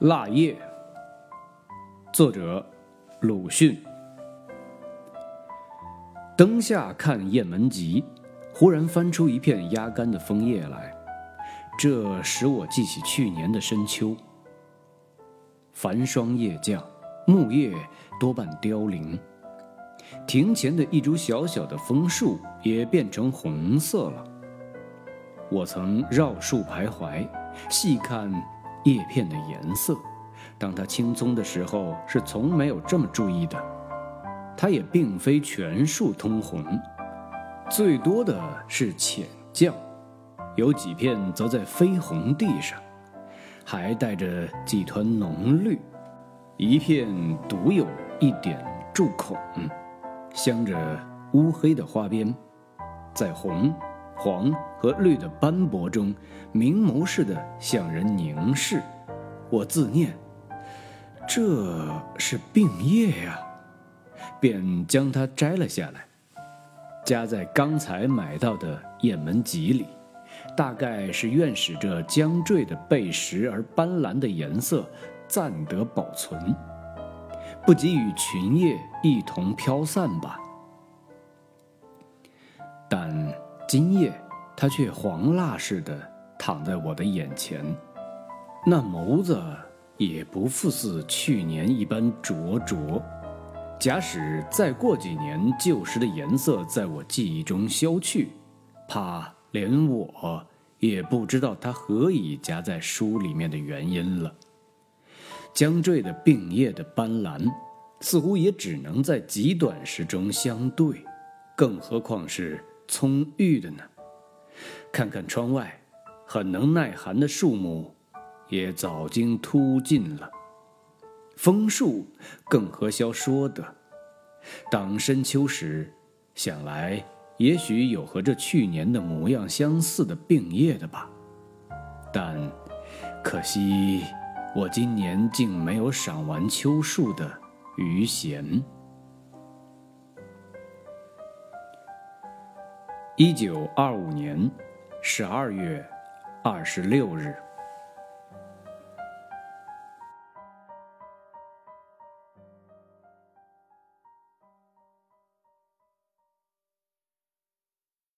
腊叶，作者鲁迅。灯下看《雁门集》，忽然翻出一片压干的枫叶来，这使我记起去年的深秋。繁霜夜降，木叶多半凋零，庭前的一株小小的枫树也变成红色了。我曾绕树徘徊，细看叶片的颜色。当它青葱的时候，是从没有这么注意的。它也并非全树通红，最多的是浅绛，有几片则在绯红地上，还带着几团浓绿，一片独有一点柱孔，镶着乌黑的花边，在红、黄和绿的斑驳中，明眸似的向人凝视。我自念：这是病叶呀。便将它摘了下来，夹在刚才买到的雁门集里，大概是愿使这将坠的背时而斑斓的颜色暂得保存，不及与群叶一同飘散吧。但今夜它却黄蜡似的躺在我的眼前，那眸子也不复似去年一般灼灼。假使再过几年，旧时的颜色在我记忆中消去，怕连我也不知道它何以夹在书里面的原因了。将坠的病叶的斑斓，似乎也只能在极短时中相对，更何况是葱郁的呢？看看窗外，很能耐寒的树木，也早经秃尽了。枫树更何消说的？当深秋时，想来也许有和这去年的模样相似的病叶的吧。但可惜，我今年竟没有赏完秋树的余闲。一九二五年十二月二十六日。